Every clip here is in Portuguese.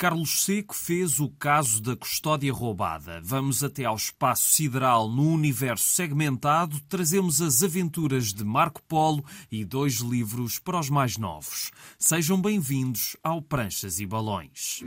Carlos Seco fez o caso da custódia roubada. Vamos até ao espaço sideral no universo segmentado, trazemos as aventuras de Marco Polo e dois livros para os mais novos. Sejam bem-vindos ao Pranchas e Balões.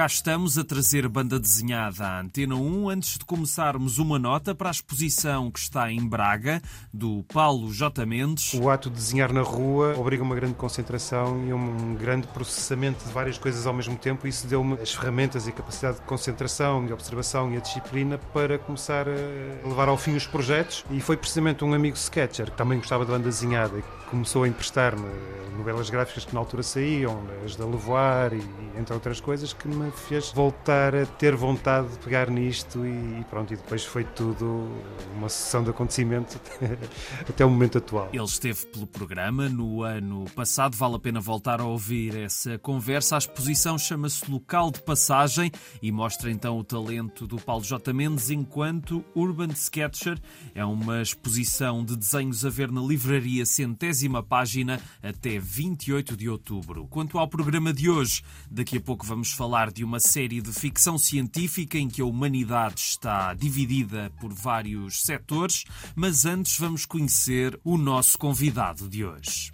Cá estamos a trazer banda desenhada à Antena 1 antes de começarmos uma nota para a exposição que está em Braga, do Paulo J. Mendes. O ato de desenhar na rua obriga uma grande concentração e um grande processamento de várias coisas ao mesmo tempo. Isso deu-me as ferramentas e a capacidade de concentração, de observação e a disciplina para começar a levar ao fim os projetos. E foi precisamente um amigo sketcher que também gostava de banda desenhada e começou a emprestar-me novelas gráficas que na altura saíam, as da Levoar e entre outras coisas, que me fez voltar a ter vontade de pegar nisto e pronto, e depois foi tudo uma sessão de acontecimento até o momento atual. Ele esteve pelo programa no ano passado, vale a pena voltar a ouvir essa conversa. A exposição chama-se Local de Passagem e mostra então o talento do Paulo J. Mendes enquanto Urban Sketcher. É uma exposição de desenhos a ver na livraria centésima página até 28 de outubro. Quanto ao programa de hoje, daqui a pouco vamos falar de uma série de ficção científica em que a humanidade está dividida por vários setores, mas antes vamos conhecer o nosso convidado de hoje.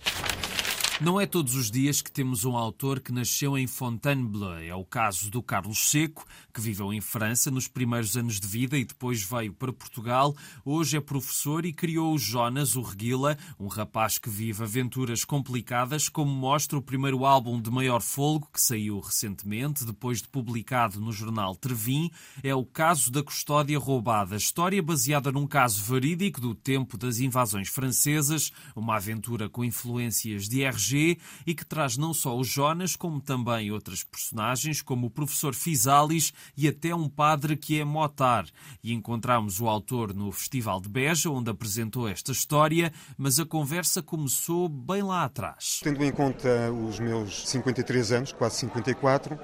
Não é todos os dias que temos um autor que nasceu em Fontainebleau. É o caso do Carlos Seco, que viveu em França nos primeiros anos de vida e depois veio para Portugal. Hoje é professor e criou o Jonas, o Reguila, um rapaz que vive aventuras complicadas, como mostra o primeiro álbum de maior folgo, que saiu recentemente, depois de publicado no jornal Trevin. É o caso da custódia roubada. História baseada num caso verídico do tempo das invasões francesas, uma aventura com influências de RG e que traz não só o Jonas, como também outras personagens, como o professor Fisalis e até um padre que é Motar. E encontramos o autor no Festival de Beja, onde apresentou esta história, mas a conversa começou bem lá atrás. Tendo em conta os meus 53 anos, quase 54,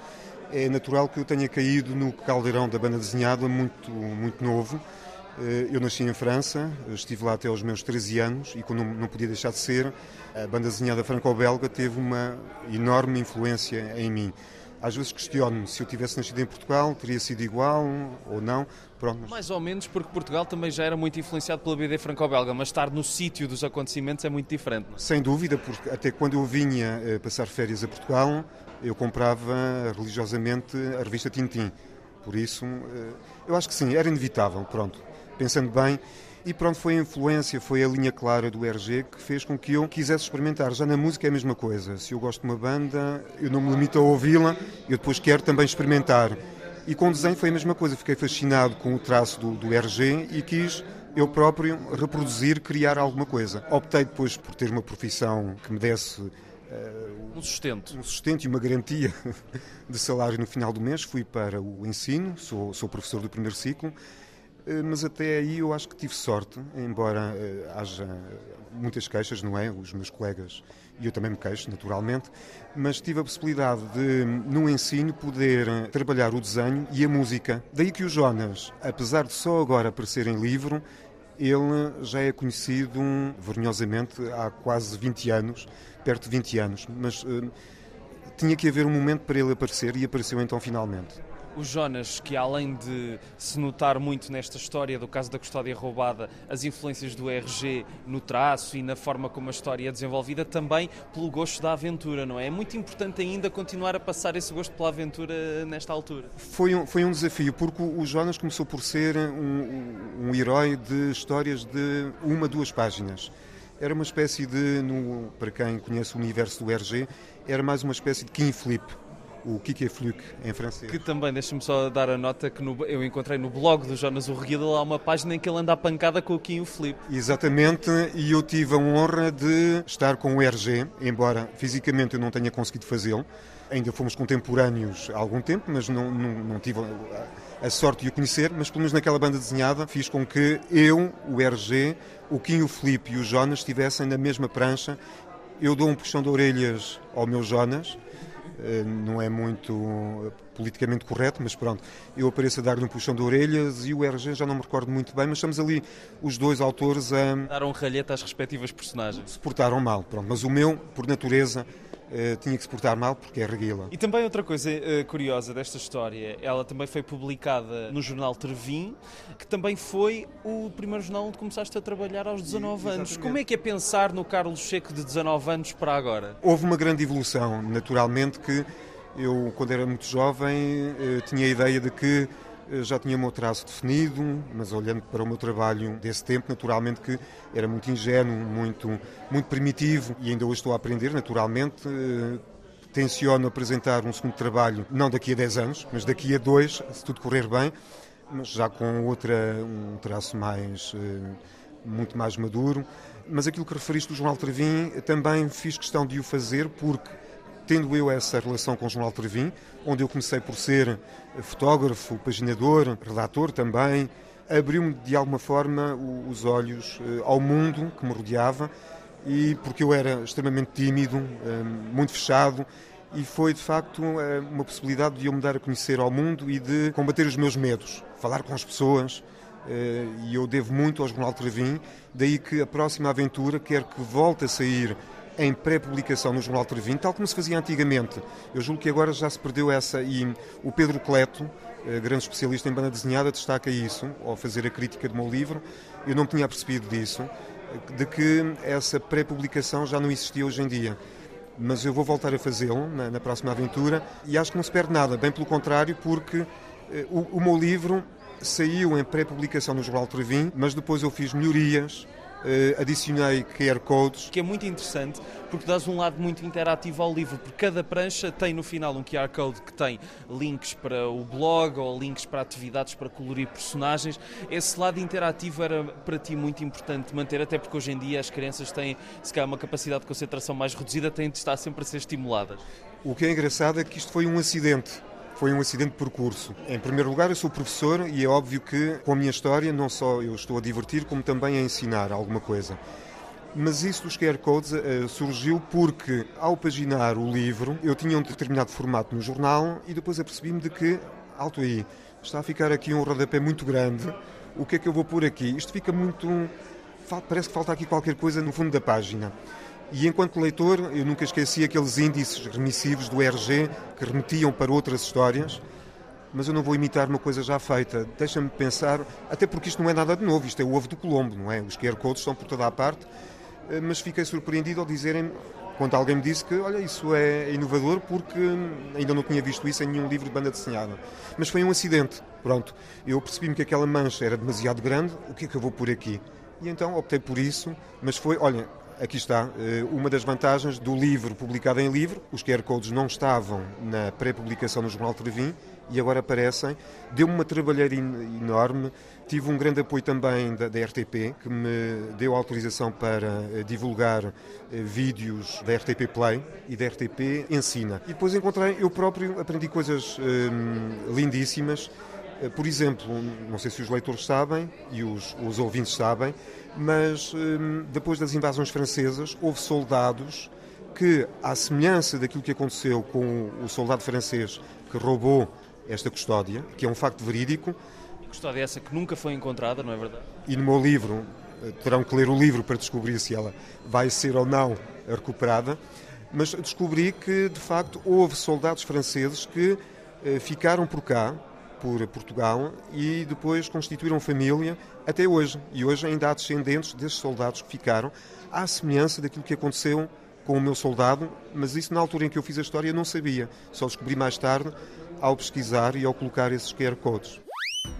é natural que eu tenha caído no caldeirão da banda desenhada muito, muito novo eu nasci em França, estive lá até aos meus 13 anos e, quando não podia deixar de ser, a banda desenhada franco-belga teve uma enorme influência em mim. Às vezes questiono-me se eu tivesse nascido em Portugal, teria sido igual ou não. Pronto, mas... Mais ou menos, porque Portugal também já era muito influenciado pela BD franco-belga, mas estar no sítio dos acontecimentos é muito diferente. Não? É? Sem dúvida, porque até quando eu vinha eh, passar férias a Portugal, eu comprava religiosamente a revista Tintim. Por isso, eh, eu acho que sim, era inevitável, pronto pensando bem. E pronto, foi a influência, foi a linha clara do RG que fez com que eu quisesse experimentar. Já na música é a mesma coisa. Se eu gosto de uma banda, eu não me limito a ouvi-la, eu depois quero também experimentar. E com o desenho foi a mesma coisa. Fiquei fascinado com o traço do, do RG e quis eu próprio reproduzir, criar alguma coisa. Optei depois por ter uma profissão que me desse Uh, um sustento. Um sustento e uma garantia de salário no final do mês. Fui para o ensino, sou, sou professor do primeiro ciclo mas até aí eu acho que tive sorte, embora eh, haja muitas queixas, não é? Os meus colegas, e eu também me queixo, naturalmente, mas tive a possibilidade de, no ensino, poder eh, trabalhar o desenho e a música. Daí que o Jonas, apesar de só agora aparecer em livro, ele já é conhecido vergonhosamente há quase 20 anos, perto de 20 anos, mas uh, tinha que haver um momento para ele aparecer e apareceu então finalmente o Jonas, que além de se notar muito nesta história do caso da custódia roubada, as influências do RG no traço e na forma como a história é desenvolvida, também pelo gosto da aventura, não é? É muito importante ainda continuar a passar esse gosto pela aventura nesta altura. Foi um, foi um desafio, porque o Jonas começou por ser um, um herói de histórias de uma, duas páginas. Era uma espécie de, no, para quem conhece o universo do RG, era mais uma espécie de King Flip o Kiki Fluk em francês. Que também, deixa-me só dar a nota que no, eu encontrei no blog do Jonas Urreguida lá uma página em que ele anda a pancada com o Kim e o Filipe. Exatamente, e eu tive a honra de estar com o RG, embora fisicamente eu não tenha conseguido fazê-lo. Ainda fomos contemporâneos há algum tempo, mas não, não, não tive a, a sorte de o conhecer, mas pelo menos naquela banda desenhada fiz com que eu, o RG, o Kim, o Filipe e o Jonas estivessem na mesma prancha. Eu dou um puxão de orelhas ao meu Jonas, não é muito eh, politicamente correto, mas pronto, eu apareço a dar-lhe um puxão de orelhas e o RG já não me recordo muito bem, mas estamos ali os dois autores a. Daram um ralhete às respectivas personagens. Se portaram mal, pronto, mas o meu, por natureza, tinha que se portar mal porque é reguila. E também outra coisa uh, curiosa desta história, ela também foi publicada no jornal Trevin, que também foi o primeiro jornal onde começaste a trabalhar aos 19 e, anos. Como é que é pensar no Carlos Checo de 19 anos para agora? Houve uma grande evolução, naturalmente que eu, quando era muito jovem, uh, tinha a ideia de que já tinha o meu traço definido, mas olhando para o meu trabalho desse tempo, naturalmente que era muito ingênuo, muito, muito primitivo e ainda hoje estou a aprender, naturalmente. Eh, tenciono apresentar um segundo trabalho, não daqui a 10 anos, mas daqui a dois, se tudo correr bem, mas já com outra, um traço mais, eh, muito mais maduro. Mas aquilo que referiste do Jornal Trevin, também fiz questão de o fazer porque tendo eu essa relação com o Jornal Trevin, onde eu comecei por ser fotógrafo, paginador, redator também, abriu-me de alguma forma os olhos eh, ao mundo que me rodeava e porque eu era extremamente tímido, eh, muito fechado e foi de facto eh, uma possibilidade de eu me dar a conhecer ao mundo e de combater os meus medos, falar com as pessoas e eu devo muito ao Jornal Trevin, daí que a próxima aventura quer que volte a sair em pré-publicação no Jornal Trevin, tal como se fazia antigamente. Eu julgo que agora já se perdeu essa e o Pedro Cleto, eh, grande especialista em banda desenhada, destaca isso ao fazer a crítica do meu livro. Eu não tinha percebido disso, eh, de que essa pré-publicação já não existia hoje em dia. Mas eu vou voltar a fazê-lo na, na, próxima aventura e acho que não se perde nada, bem pelo contrário, porque eh, o, o meu livro saiu em pré-publicação no Jornal Trevin, mas depois eu fiz melhorias adicionei QR codes. Que é muito interessante porque dás um lado muito interativo ao livro, porque cada prancha tem no final um QR code que tem links para o blog ou links para atividades para colorir personagens. Esse lado interativo era para ti muito importante manter, até porque hoje em dia as crianças têm, se calhar, uma capacidade de concentração mais reduzida, têm de estar sempre a ser estimuladas. O que é engraçado é que isto foi um acidente foi um acidente de percurso. Em primeiro lugar, eu sou professor e é óbvio que com a minha história não só eu estou a divertir, como também a ensinar alguma coisa. Mas isso dos QR Codes uh, surgiu porque, ao paginar o livro, eu tinha um determinado formato no jornal e depois apercebi-me de que, alto aí, está a ficar aqui um rodapé muito grande. O que é que eu vou pôr aqui? Isto fica muito. Parece que falta aqui qualquer coisa no fundo da página. E enquanto leitor, eu nunca esqueci aqueles índices remissivos do RG que remetiam para outras histórias, mas eu não vou imitar uma coisa já feita. Deixa-me pensar, até porque isto não é nada de novo, isto é o ovo do Colombo, não é? Os QR codes estão por toda a parte, eh, mas fiquei surpreendido ao dizerem quando alguém me disse que, olha, isso é inovador porque ainda não tinha visto isso em nenhum livro de banda desenhada. Mas foi um acidente, pronto. Eu percebi-me que aquela mancha era demasiado grande, o que é que eu vou pôr aqui? E então optei por isso, mas foi, olha, Aqui está eh, uma das vantagens do livro publicado em livro. Os QR Codes não estavam na pré-publicação no Jornal Trevin e agora aparecem. Deu-me uma trabalheira enorme. Tive um grande apoio também da, da RTP, que me deu autorização para eh, divulgar eh, vídeos da RTP Play e da RTP Ensina. E depois encontrei, eu próprio aprendi coisas hum, lindíssimas. Por exemplo, não sei se os leitores sabem e os, os ouvintes sabem, mas hum, depois das invasões francesas houve soldados que, à semelhança daquilo que aconteceu com o soldado francês que roubou esta custódia, que é um facto verídico. Custódia essa que nunca foi encontrada, não é verdade? E no meu livro, eh, terão que ler o livro para descobrir se ela vai ser ou não recuperada, mas descobri que, de facto, houve soldados franceses que eh, ficaram por cá, por Portugal e depois constituíram família até hoje. E hoje ainda há descendentes desses soldados que ficaram, à semelhança daquilo que aconteceu com o meu soldado, mas isso na altura em que eu fiz a história não sabia. Só descobri mais tarde ao pesquisar e ao colocar esses QR codes.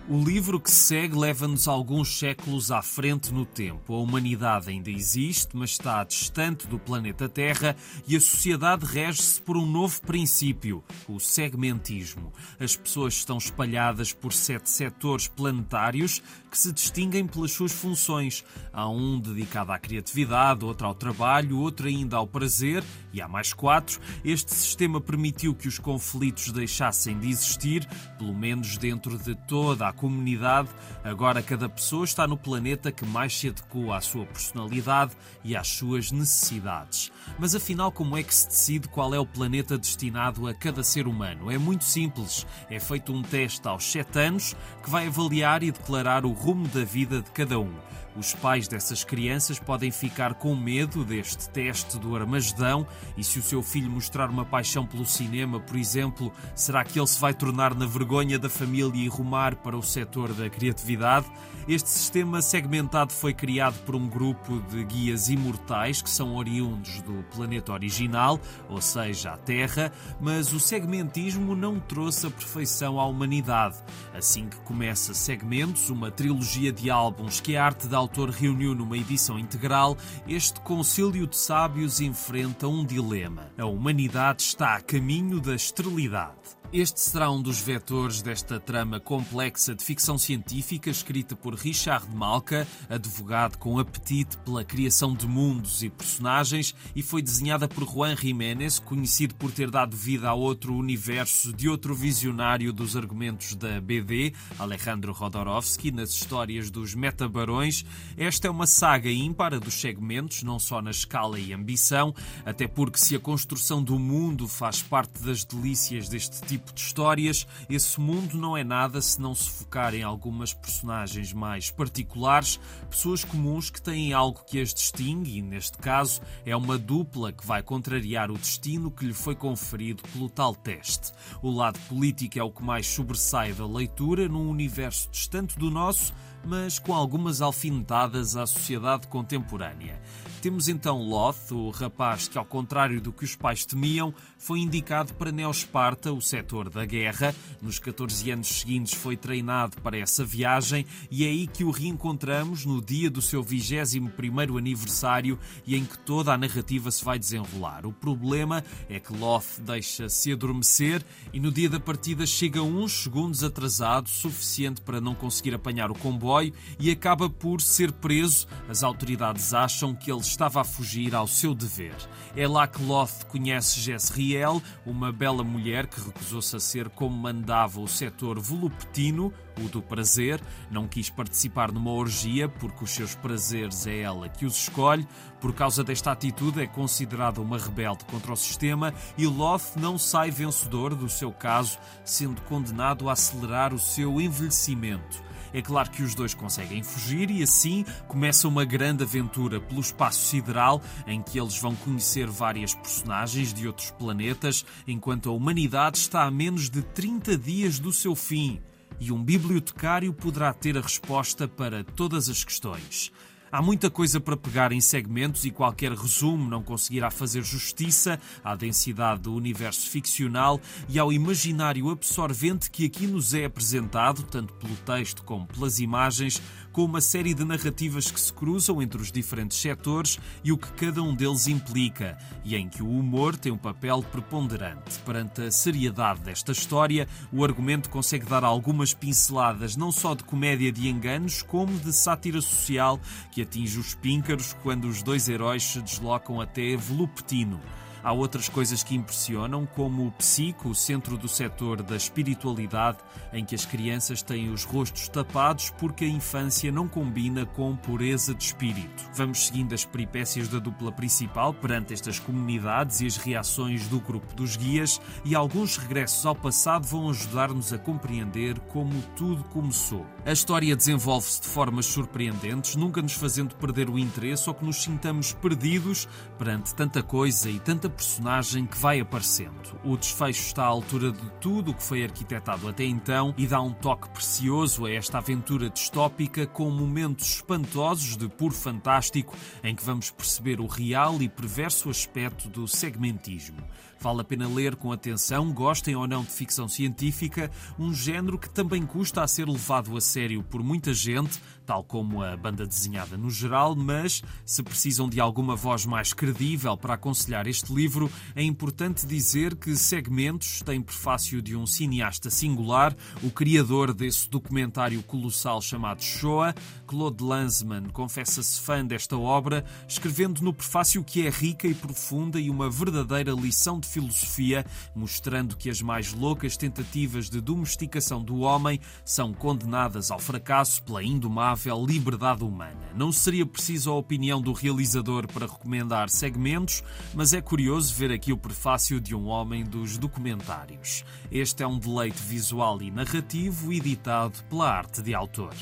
O livro que segue leva-nos alguns séculos à frente no tempo. A humanidade ainda existe, mas está distante do planeta Terra e a sociedade rege-se por um novo princípio, o segmentismo. As pessoas estão espalhadas por sete setores planetários que se distinguem pelas suas funções. Há um dedicado à criatividade, outro ao trabalho, outro ainda ao prazer e há mais quatro. Este sistema permitiu que os conflitos deixassem de existir, pelo menos dentro de toda a comunidade, agora cada pessoa está no planeta que mais se adequa à sua personalidade e às suas necessidades. Mas afinal, como é que se decide qual é o planeta destinado a cada ser humano? É muito simples. É feito um teste aos 7 anos que vai avaliar e declarar o rumo da vida de cada um. Os pais dessas crianças podem ficar com medo deste teste do Armagedão e se o seu filho mostrar uma paixão pelo cinema, por exemplo, será que ele se vai tornar na vergonha da família e rumar para o setor da criatividade? Este sistema segmentado foi criado por um grupo de guias imortais que são oriundos do planeta original, ou seja, a Terra, mas o segmentismo não trouxe a perfeição à humanidade. Assim que começa Segmentos, uma trilogia de álbuns que a arte da autor reuniu numa edição integral, este concílio de sábios enfrenta um dilema. A humanidade está a caminho da esterilidade. Este será um dos vetores desta trama complexa de ficção científica escrita por Richard Malka, advogado com apetite pela criação de mundos e personagens, e foi desenhada por Juan Jiménez, conhecido por ter dado vida a outro universo de outro visionário dos argumentos da BD, Alejandro Rodorovsky, nas histórias dos metabarões. Esta é uma saga ímpar dos segmentos, não só na escala e ambição, até porque se a construção do mundo faz parte das delícias deste tipo tipo de histórias, esse mundo não é nada se não se focar em algumas personagens mais particulares, pessoas comuns que têm algo que as distingue, e neste caso é uma dupla que vai contrariar o destino que lhe foi conferido pelo tal teste. O lado político é o que mais sobressai da leitura num universo distante do nosso, mas com algumas alfinetadas à sociedade contemporânea. Temos então Loth, o rapaz que, ao contrário do que os pais temiam, foi indicado para Neosparta, o setor da guerra. Nos 14 anos seguintes foi treinado para essa viagem e é aí que o reencontramos no dia do seu 21º aniversário e em que toda a narrativa se vai desenrolar. O problema é que Loth deixa-se adormecer e no dia da partida chega uns segundos atrasado, suficiente para não conseguir apanhar o comboio e acaba por ser preso. As autoridades acham que ele estava a fugir ao seu dever. É lá que Loth conhece Jezriel, uma bela mulher que recusou-se a ser como mandava o setor voluptino, o do prazer, não quis participar numa orgia porque os seus prazeres é ela que os escolhe. Por causa desta atitude, é considerada uma rebelde contra o sistema e Loth não sai vencedor do seu caso, sendo condenado a acelerar o seu envelhecimento. É claro que os dois conseguem fugir e assim começa uma grande aventura pelo espaço sideral em que eles vão conhecer várias personagens de outros planetas, enquanto a humanidade está a menos de 30 dias do seu fim. E um bibliotecário poderá ter a resposta para todas as questões. Há muita coisa para pegar em segmentos e qualquer resumo não conseguirá fazer justiça à densidade do universo ficcional e ao imaginário absorvente que aqui nos é apresentado, tanto pelo texto como pelas imagens, com uma série de narrativas que se cruzam entre os diferentes setores e o que cada um deles implica, e em que o humor tem um papel preponderante. Perante a seriedade desta história, o argumento consegue dar algumas pinceladas não só de comédia de enganos, como de sátira social que atinge os píncaros quando os dois heróis se deslocam até Voluptino. Há outras coisas que impressionam, como o Psico, o centro do setor da espiritualidade, em que as crianças têm os rostos tapados porque a infância não combina com pureza de espírito. Vamos seguindo as peripécias da dupla principal perante estas comunidades e as reações do grupo dos guias, e alguns regressos ao passado vão ajudar-nos a compreender como tudo começou. A história desenvolve-se de formas surpreendentes, nunca nos fazendo perder o interesse ou que nos sintamos perdidos perante tanta coisa e tanta personagem que vai aparecendo. O desfecho está à altura de tudo o que foi arquitetado até então e dá um toque precioso a esta aventura distópica com momentos espantosos de puro fantástico em que vamos perceber o real e perverso aspecto do segmentismo. Vale a pena ler com atenção, gostem ou não de ficção científica, um género que também custa a ser levado a sério por muita gente, tal como a banda desenhada no geral, mas se precisam de alguma voz mais credível para aconselhar este livro, é importante dizer que Segmentos tem prefácio de um cineasta singular, o criador desse documentário colossal chamado Shoah, Claude Lanzmann, confessa-se fã desta obra, escrevendo no prefácio que é rica e profunda e uma verdadeira lição de filosofia, mostrando que as mais loucas tentativas de domesticação do homem são condenadas ao fracasso pela indomável liberdade humana. Não seria preciso a opinião do realizador para recomendar segmentos, mas é curioso ver aqui o prefácio de um homem dos documentários. Este é um deleite visual e narrativo editado pela arte de autor.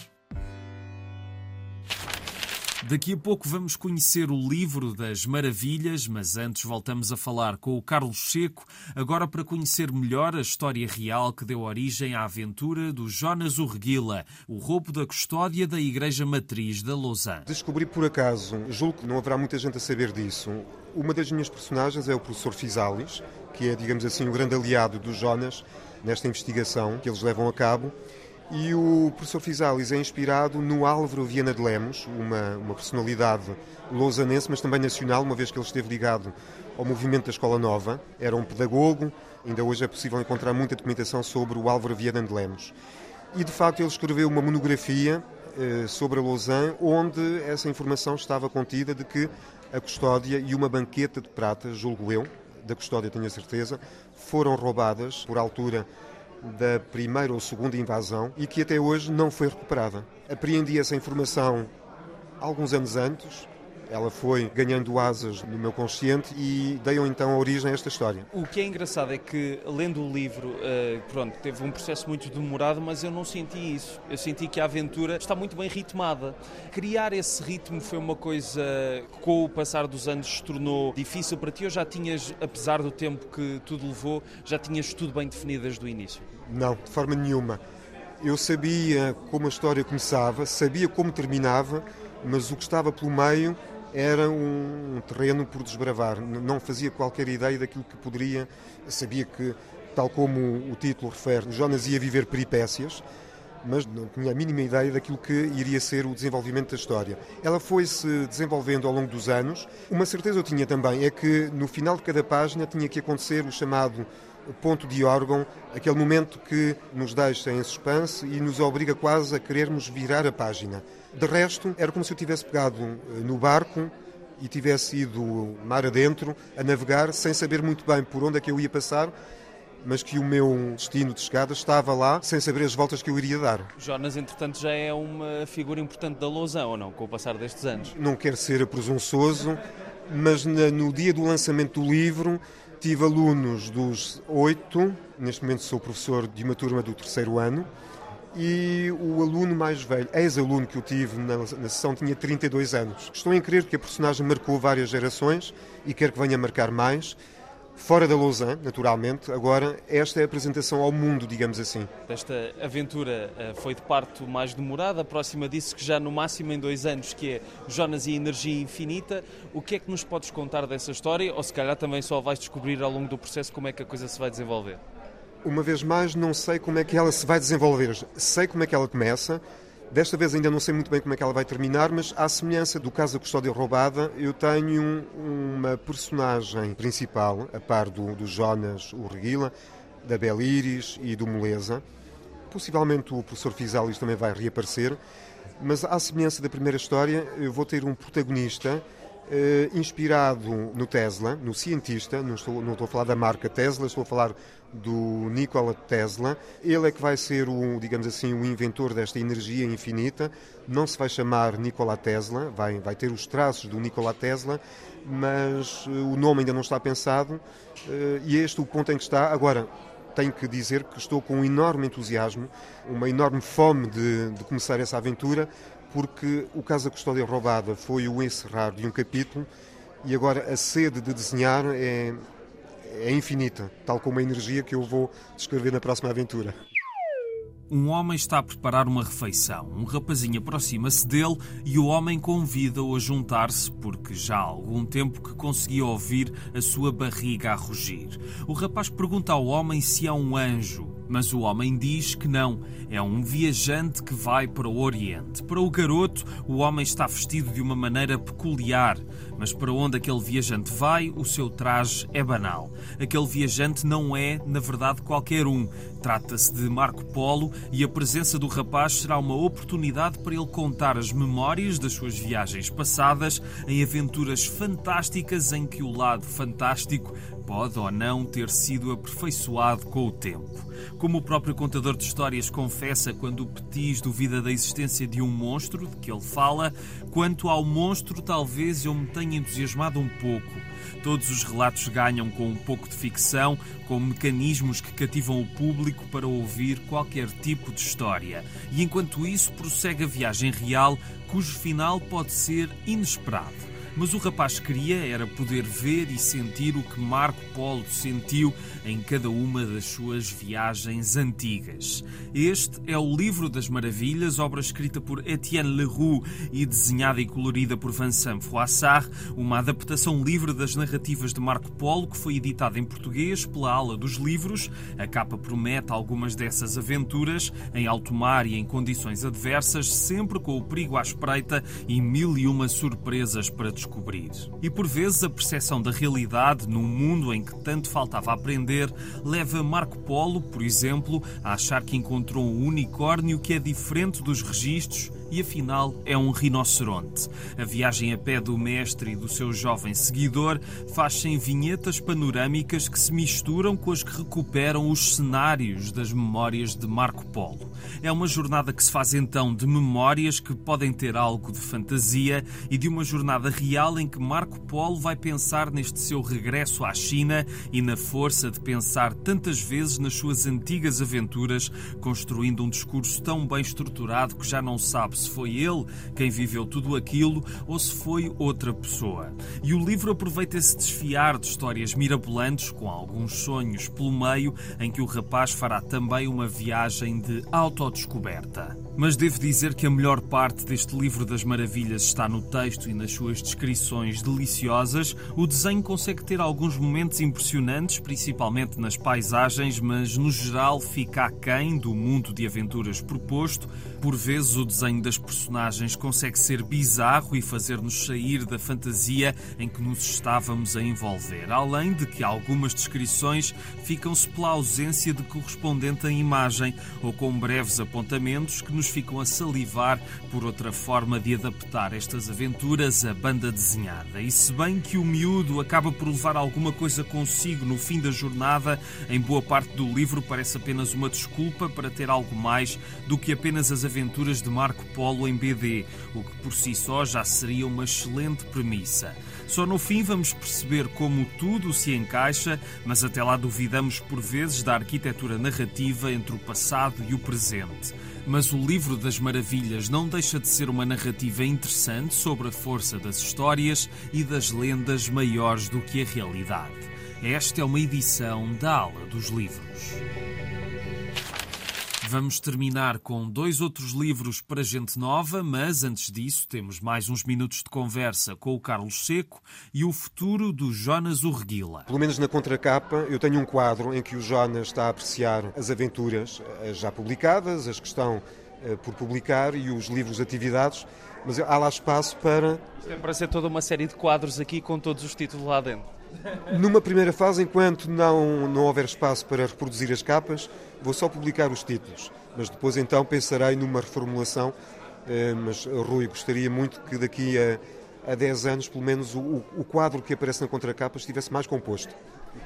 Daqui a pouco vamos conhecer o livro das maravilhas, mas antes voltamos a falar com o Carlos Seco, agora para conhecer melhor a história real que deu origem à aventura do Jonas Urguila, o roubo da custódia da Igreja Matriz da Lausanne. Descobri por acaso, julgo que não haverá muita gente a saber disso. Uma das minhas personagens é o professor Fisalis, que é, digamos assim, o grande aliado do Jonas nesta investigação que eles levam a cabo e o professor Fisalis é inspirado no Álvaro Viana de Lemos, uma, uma personalidade lousanense, mas também nacional, uma vez que ele esteve ligado ao movimento da Escola Nova. Era um pedagogo, ainda hoje é possível encontrar muita documentação sobre o Álvaro Viana de Lemos. E de facto ele escreveu uma monografia eh, sobre a Lausanne, onde essa informação estava contida de que a custódia e uma banqueta de prata, julgo eu, da custódia tenho a certeza, foram roubadas por altura da primeira ou segunda invasão e que até hoje não foi recuperada. Apreendi essa informação alguns anos antes, ela foi ganhando asas no meu consciente e deu então origem a esta história. O que é engraçado é que, lendo o livro, uh, pronto, teve um processo muito demorado, mas eu não senti isso. Eu senti que a aventura está muito bem ritmada. Criar esse ritmo foi uma coisa que, com o passar dos anos, se tornou difícil para ti ou já tinhas, apesar do tempo que tudo levou, já tinhas tudo bem definido desde o início? Não, de forma nenhuma. Eu sabia como a história começava, sabia como terminava, mas o que estava pelo meio era um terreno por desbravar. Não fazia qualquer ideia daquilo que poderia. Sabia que, tal como o título refere, Jonas ia viver peripécias, mas não tinha a mínima ideia daquilo que iria ser o desenvolvimento da história. Ela foi-se desenvolvendo ao longo dos anos. Uma certeza eu tinha também é que no final de cada página tinha que acontecer o chamado ponto de órgão, aquele momento que nos deixa em suspense e nos obriga quase a querermos virar a página. De resto, era como se eu tivesse pegado eh, no barco e tivesse ido mar adentro a navegar sem saber muito bem por onde é que eu ia passar, mas que o meu destino de chegada estava lá sem saber as voltas que eu iria dar. Jonas, entretanto, já é uma figura importante da Lausanne, ou não, com o passar destes anos? Não quero ser presunçoso, mas no dia do lançamento do livro tive alunos dos oito, neste momento sou professor de uma turma do terceiro ano, e o aluno mais velho, ex-aluno que eu tive na, na sessão, tinha 32 anos. Estou em crer que a personagem marcou várias gerações e quero que venha marcar mais. Fora da Lausanne, naturalmente, agora esta é a apresentação ao mundo, digamos assim. Esta aventura eh, foi de parto mais demorada, próxima disso que já no máximo em dois anos, que é Jonas e Energia Infinita. O que é que nos podes contar dessa história? Ou se calhar também só vais descobrir ao longo do processo como é que a coisa se vai desenvolver? Uma vez mais, não sei como é que ela se vai desenvolver. Sei como é que ela começa. Desta vez ainda não sei muito bem como é que ela vai terminar, mas à semelhança do caso da custódia roubada, eu tenho um, uma personagem principal, a par do, do Jonas Urreguila, da Beliris e do Moleza. Possivelmente o professor Fisalis também vai reaparecer, mas à semelhança da primeira história, eu vou ter um protagonista eh, inspirado no Tesla, no cientista, não estou, não estou a falar da marca Tesla, estou a falar do Nikola Tesla. Ele é que vai ser o, digamos assim, o inventor desta energia infinita. Não se vai chamar Nikola Tesla, vai, vai ter os traços do Nikola Tesla, mas uh, o nome ainda não está pensado uh, e este é o ponto em que está. Agora, tenho que dizer que estou com um enorme entusiasmo, uma enorme fome de, de começar essa aventura, porque o caso da custódia roubada foi o encerrar de um capítulo e agora a sede de desenhar é, é infinita, tal como a energia que eu vou descrever na próxima aventura. Um homem está a preparar uma refeição. Um rapazinho aproxima-se dele e o homem convida-o a juntar-se porque já há algum tempo que conseguia ouvir a sua barriga a rugir. O rapaz pergunta ao homem se é um anjo, mas o homem diz que não, é um viajante que vai para o Oriente. Para o garoto, o homem está vestido de uma maneira peculiar, mas para onde aquele viajante vai, o seu traje é banal. Aquele viajante não é, na verdade, qualquer um. Trata-se de Marco Polo e a presença do rapaz será uma oportunidade para ele contar as memórias das suas viagens passadas em aventuras fantásticas em que o lado fantástico pode ou não ter sido aperfeiçoado com o tempo. Como o próprio contador de histórias confessa quando o Petis duvida da existência de um monstro de que ele fala, quanto ao monstro, talvez eu me tenha entusiasmado um pouco. Todos os relatos ganham com um pouco de ficção, com mecanismos que cativam o público para ouvir qualquer tipo de história. E enquanto isso, prossegue a viagem real, cujo final pode ser inesperado. Mas o rapaz queria era poder ver e sentir o que Marco Polo sentiu em cada uma das suas viagens antigas. Este é o Livro das Maravilhas, obra escrita por Etienne Leroux e desenhada e colorida por Vincent Froissart, uma adaptação livre das narrativas de Marco Polo que foi editada em português pela Ala dos Livros. A capa promete algumas dessas aventuras em alto mar e em condições adversas, sempre com o perigo à espreita e mil e uma surpresas para descobrir. E por vezes a percepção da realidade num mundo em que tanto faltava aprender leva Marco Polo, por exemplo, a achar que encontrou um unicórnio que é diferente dos registros e afinal é um rinoceronte. A viagem a pé do mestre e do seu jovem seguidor faz-se em vinhetas panorâmicas que se misturam com as que recuperam os cenários das memórias de Marco Polo. É uma jornada que se faz então de memórias que podem ter algo de fantasia e de uma jornada real em que Marco Polo vai pensar neste seu regresso à China e na força de pensar tantas vezes nas suas antigas aventuras, construindo um discurso tão bem estruturado que já não sabe se foi ele quem viveu tudo aquilo ou se foi outra pessoa. E o livro aproveita esse desfiar de histórias mirabolantes, com alguns sonhos pelo meio, em que o rapaz fará também uma viagem de autodescoberta. Mas devo dizer que a melhor parte deste livro das maravilhas está no texto e nas suas descrições deliciosas. O desenho consegue ter alguns momentos impressionantes, principalmente nas paisagens, mas no geral fica aquém do mundo de aventuras proposto. Por vezes o desenho das personagens consegue ser bizarro e fazer-nos sair da fantasia em que nos estávamos a envolver, além de que algumas descrições ficam-se pela ausência de correspondente à imagem ou com breves apontamentos que nos ficam a salivar por outra forma de adaptar estas aventuras à banda desenhada. E se bem que o miúdo acaba por levar alguma coisa consigo no fim da jornada, em boa parte do livro parece apenas uma desculpa para ter algo mais do que apenas as aventuras de Marco Polo em BD, o que por si só já seria uma excelente premissa. Só no fim vamos perceber como tudo se encaixa, mas até lá duvidamos por vezes da arquitetura narrativa entre o passado e o presente. Mas o Livro das Maravilhas não deixa de ser uma narrativa interessante sobre a força das histórias e das lendas maiores do que a realidade. Esta é uma edição da Ala dos Livros. Vamos terminar com dois outros livros para gente nova, mas antes disso temos mais uns minutos de conversa com o Carlos Seco e o futuro do Jonas Urreguila. Pelo menos na contracapa eu tenho um quadro em que o Jonas está a apreciar as aventuras as já publicadas, as que estão eh, por publicar e os livros de atividades, mas há lá espaço para... Isto é para ser toda uma série de quadros aqui com todos os títulos lá dentro. Numa primeira fase, enquanto não, não houver espaço para reproduzir as capas, vou só publicar os títulos. Mas depois então pensarei numa reformulação. Eh, mas, Rui, gostaria muito que daqui a, a 10 anos, pelo menos, o, o quadro que aparece na contracapa estivesse mais composto.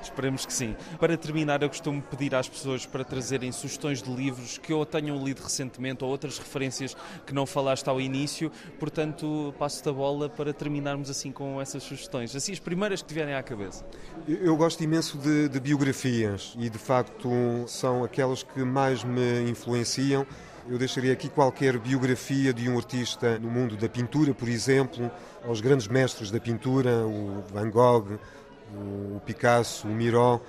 Esperemos que sim. Para terminar, eu costumo pedir às pessoas para trazerem sugestões de livros que ou tenham lido recentemente ou outras referências que não falaste ao início. Portanto, passo-te a bola para terminarmos assim com essas sugestões. Assim, as primeiras que tiverem à cabeça. Eu gosto imenso de, de biografias e, de facto, são aquelas que mais me influenciam Eu deixaria aqui qualquer biografia de um artista no mundo da pintura, por exemplo, aos grandes mestres da pintura, o Van Gogh, o Picasso, o Miró.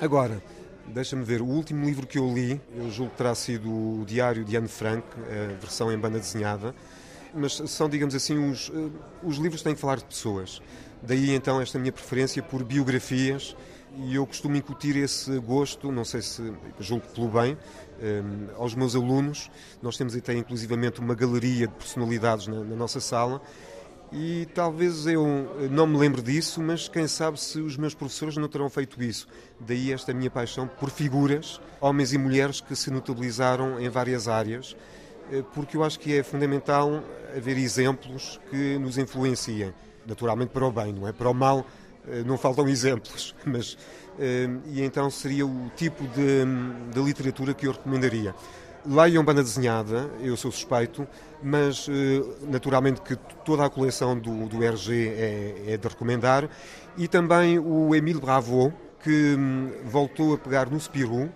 Agora, deixa-me ver, o último livro que eu li, eu julgo que terá sido o Diário de Anne Frank, a versão em banda desenhada, mas são, digamos assim, os, eh, os livros têm que falar de pessoas. Daí então esta minha preferência por biografias e eu costumo incutir esse gosto, não sei se julgo pelo bem, um, aos meus alunos. Nós temos até inclusivamente uma galeria de personalidades na, na, nossa sala e talvez eu não me lembre disso, mas quem sabe se os meus professores não terão feito isso. Daí esta minha paixão por figuras, homens e mulheres que se notabilizaram em várias áreas, eh, porque eu acho que é fundamental haver exemplos que nos influenciem, naturalmente para o bem, não é? Para o mal eh, não faltam exemplos, mas eh, e então seria o tipo de, de literatura que eu recomendaria. Leiam banda desenhada, eu sou suspeito, mas eh, naturalmente que toda a coleção do, do RG é, é de recomendar. E também o Emile Bravo, que hum, voltou a pegar no Spirou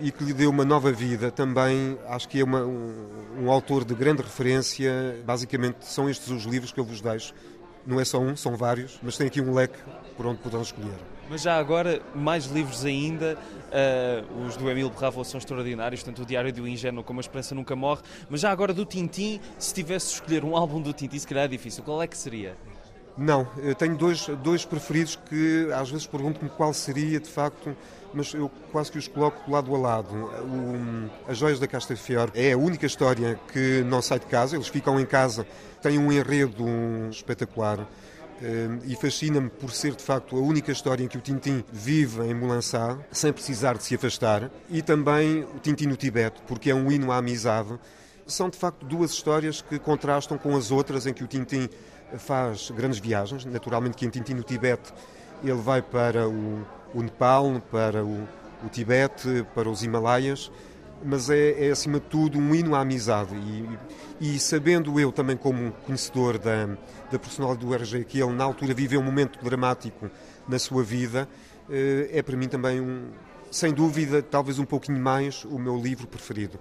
e que lhe deu uma nova vida. Também acho que é uma, um, um autor de grande referência. Basicamente, são estes os livros que eu vos deixo não é só um, são vários, mas tem aqui um leque por onde poderão escolher. Mas já agora, mais livros ainda, uh, os do Emílio Bravo são extraordinários, tanto o Diário do Ingênuo como A Esperança Nunca Morre, mas já agora do Tintim, se tivesse de escolher um álbum do Tintim, se calhar é difícil, qual é que seria? Não, eu tenho dois, dois preferidos que às vezes pergunto-me qual seria de facto, mas eu quase que os coloco lado a lado. O, As Joias da Castafiore é a única história que não sai de casa, eles ficam em casa, têm um enredo espetacular. Eh, e fascina-me por ser de facto a única história em que o Tintim vive em Mulançá sem precisar de se afastar e também o Tintim no Tibete porque é um hino à amizade são de facto duas histórias que contrastam com as outras em que o Tintim faz grandes viagens. Naturalmente que em Tintin no Tibete ele vai para o, o Nepal, para o, o, Tibete, para os Himalaias, mas é, é, acima de tudo um hino à amizade. E, e sabendo eu também como conhecedor da, da personalidade do RG que ele na altura viveu um momento dramático na sua vida, eh, é para mim também um, sem dúvida, talvez um pouquinho mais o meu livro preferido.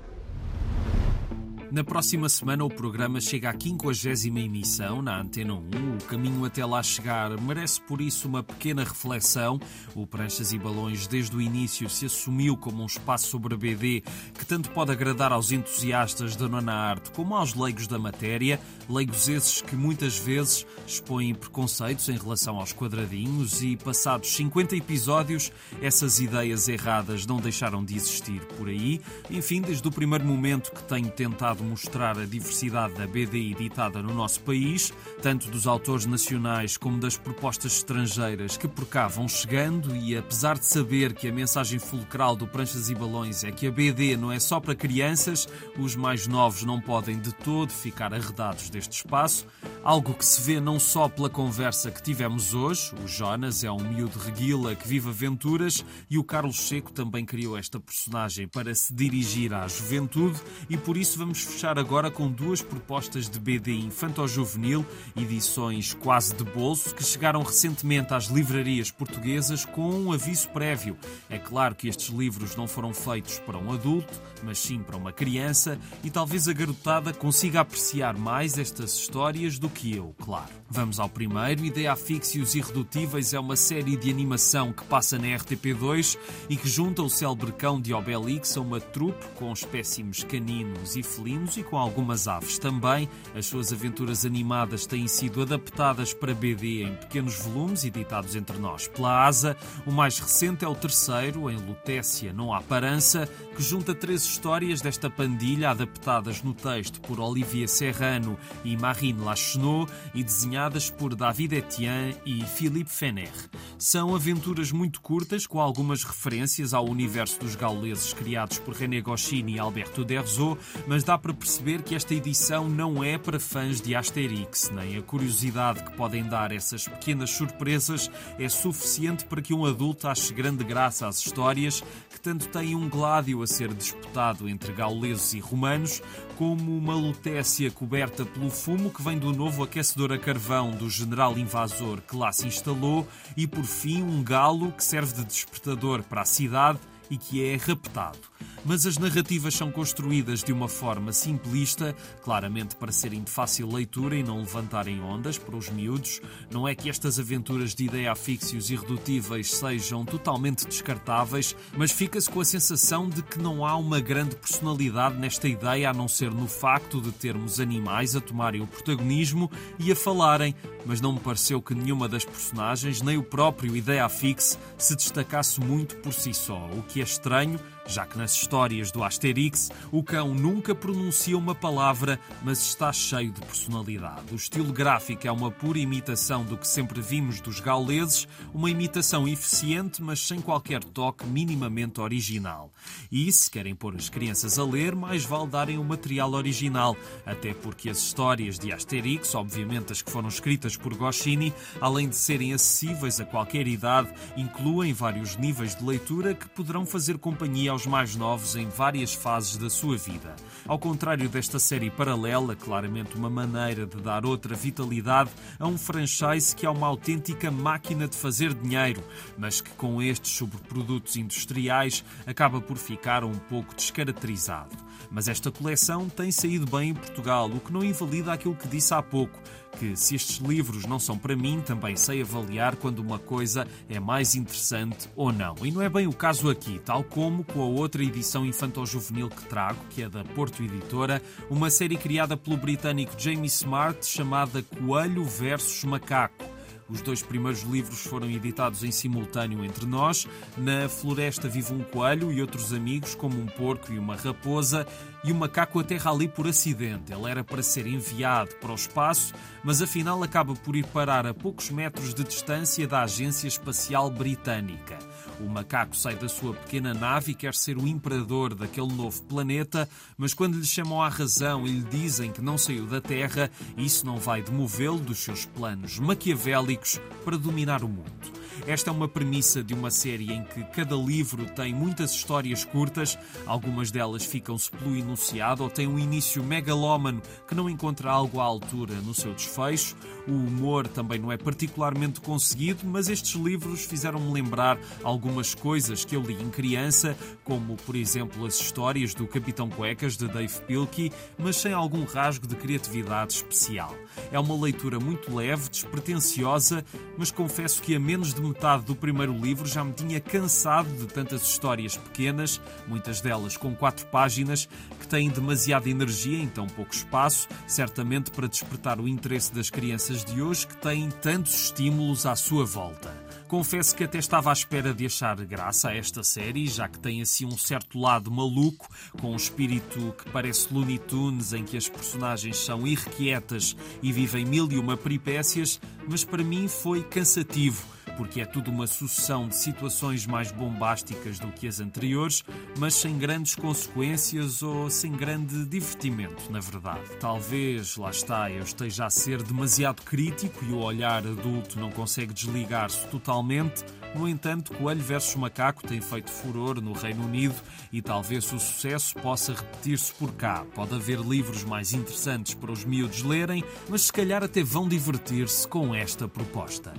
Na próxima semana, o programa chega à 50 emissão na Antena 1. O caminho até lá chegar merece, por isso, uma pequena reflexão. O Pranchas e Balões, desde o início, se assumiu como um espaço sobre BD que tanto pode agradar aos entusiastas da nona arte como aos leigos da matéria. Leigos esses que muitas vezes expõem preconceitos em relação aos quadradinhos e, passados 50 episódios, essas ideias erradas não deixaram de existir por aí. Enfim, desde o primeiro momento que tenho tentado mostrar a diversidade da BD editada no nosso país, tanto dos autores nacionais como das propostas estrangeiras que por cá vão chegando, e apesar de saber que a mensagem fulcral do Pranchas e Balões é que a BD não é só para crianças, os mais novos não podem de todo ficar arredados deste espaço, algo que se vê não só pela conversa que tivemos hoje, o Jonas é um miúdo reguila que vive aventuras e o Carlos Seco também criou esta personagem para se dirigir à juventude e por isso vamos fechar agora com duas propostas de BD infanto-juvenil, edições quase de bolso, que chegaram recentemente às livrarias portuguesas com um aviso prévio. É claro que estes livros não foram feitos para um adulto, mas sim para uma criança, e talvez a garotada consiga apreciar mais estas histórias do que eu, claro. Vamos ao primeiro. Ideia Fixe e os Irredutíveis é uma série de animação que passa na RTP2 e que junta o célebre cão de Obelix a uma trupe com espécimes caninos e felinos e com algumas aves também. As suas aventuras animadas têm sido adaptadas para BD em pequenos volumes, editados entre nós pela ASA. O mais recente é o terceiro, em Lutécia Não Há Parança, que junta três histórias desta pandilha adaptadas no texto por Olivier Serrano e Marine Lachenot e desenhadas por David Etienne e Philippe Fener. São aventuras muito curtas, com algumas referências ao universo dos gauleses criados por René Goscinny e Alberto Derzo, mas dá para perceber que esta edição não é para fãs de Asterix, nem a curiosidade que podem dar essas pequenas surpresas é suficiente para que um adulto ache grande graça às histórias que tanto têm um gládio a ser disputado entre gauleses e romanos, como uma lutécia coberta pelo fumo que vem do novo aquecedor a carvão do general invasor que lá se instalou, e por fim um galo que serve de despertador para a cidade e que é raptado mas as narrativas são construídas de uma forma simplista, claramente para serem de fácil leitura e não levantarem ondas para os miúdos. Não é que estas aventuras de ideia afixos irredutíveis sejam totalmente descartáveis, mas fica-se com a sensação de que não há uma grande personalidade nesta ideia, a não ser no facto de termos animais a tomarem o protagonismo e a falarem, mas não me pareceu que nenhuma das personagens, nem o próprio Ideia Fixe, se destacasse muito por si só, o que é estranho já que nas histórias do Asterix o cão nunca pronuncia uma palavra, mas está cheio de personalidade. O estilo gráfico é uma pura imitação do que sempre vimos dos gauleses, uma imitação eficiente, mas sem qualquer toque minimamente original. E se querem pôr as crianças a ler, mais vale darem o material original, até porque as histórias de Asterix, obviamente as que foram escritas por Goscinny, além de serem acessíveis a qualquer idade, incluem vários níveis de leitura que poderão fazer companhia aos mais novos em várias fases da sua vida. Ao contrário desta série paralela, claramente uma maneira de dar outra vitalidade a um franchise que é uma autêntica máquina de fazer dinheiro, mas que com estes sobreprodutos industriais acaba por ficar um pouco descaracterizado. Mas esta coleção tem saído bem em Portugal, o que não invalida aquilo que disse há pouco, que se estes livros não são para mim, também sei avaliar quando uma coisa é mais interessante ou não. E não é bem o caso aqui, tal como com a outra edição infantil-juvenil que trago, que é da Porto Editora, uma série criada pelo britânico Jamie Smart chamada Coelho versus Macaco. Os dois primeiros livros foram editados em simultâneo entre nós. Na floresta vive um coelho e outros amigos, como um porco e uma raposa, e o macaco aterra ali por acidente. Ele era para ser enviado para o espaço, mas afinal acaba por ir parar a poucos metros de distância da Agência Espacial Britânica. O macaco sai da sua pequena nave e quer ser o imperador daquele novo planeta, mas quando lhe chamam à razão e lhe dizem que não saiu da Terra, isso não vai demovê-lo dos seus planos maquiavélicos para dominar o mundo. Esta é uma premissa de uma série em que cada livro tem muitas histórias curtas, algumas delas ficam-se pelo enunciado ou têm um início megalómano que não encontra algo à altura no seu desfecho. O humor também não é particularmente conseguido, mas estes livros fizeram-me lembrar algumas coisas que eu li em criança, como, por exemplo, as histórias do Capitão Cuecas de Dave Pilkey, mas sem algum rasgo de criatividade especial. É uma leitura muito leve, despretensiosa, mas confesso que a menos de do primeiro livro já me tinha cansado de tantas histórias pequenas, muitas delas com quatro páginas, que têm demasiada energia em tão pouco espaço, certamente para despertar o interesse das crianças de hoje que têm tantos estímulos à sua volta. Confesso que até estava à espera de achar graça a esta série, já que tem assim um certo lado maluco, com um espírito que parece Looney Tunes, em que as personagens são irrequietas e vivem mil e uma peripécias, mas para mim foi cansativo porque é tudo uma sucessão de situações mais bombásticas do que as anteriores, mas sem grandes consequências ou sem grande divertimento, na verdade. Talvez, lá está, eu esteja a ser demasiado crítico e o olhar adulto não consegue desligar-se totalmente. No entanto, Coelho versus Macaco tem feito furor no Reino Unido e talvez o sucesso possa repetir-se por cá. Pode haver livros mais interessantes para os miúdos lerem, mas se calhar até vão divertir-se com esta proposta.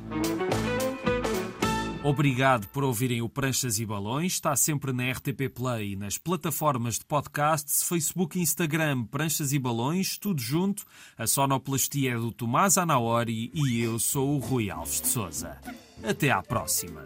Obrigado por ouvirem o Pranchas e Balões. Está sempre na RTP Play, nas plataformas de podcasts, Facebook e Instagram, Pranchas e Balões, tudo junto. A sonoplastia é do Tomás Anaori e eu sou o Rui Alves de Souza. Até à próxima.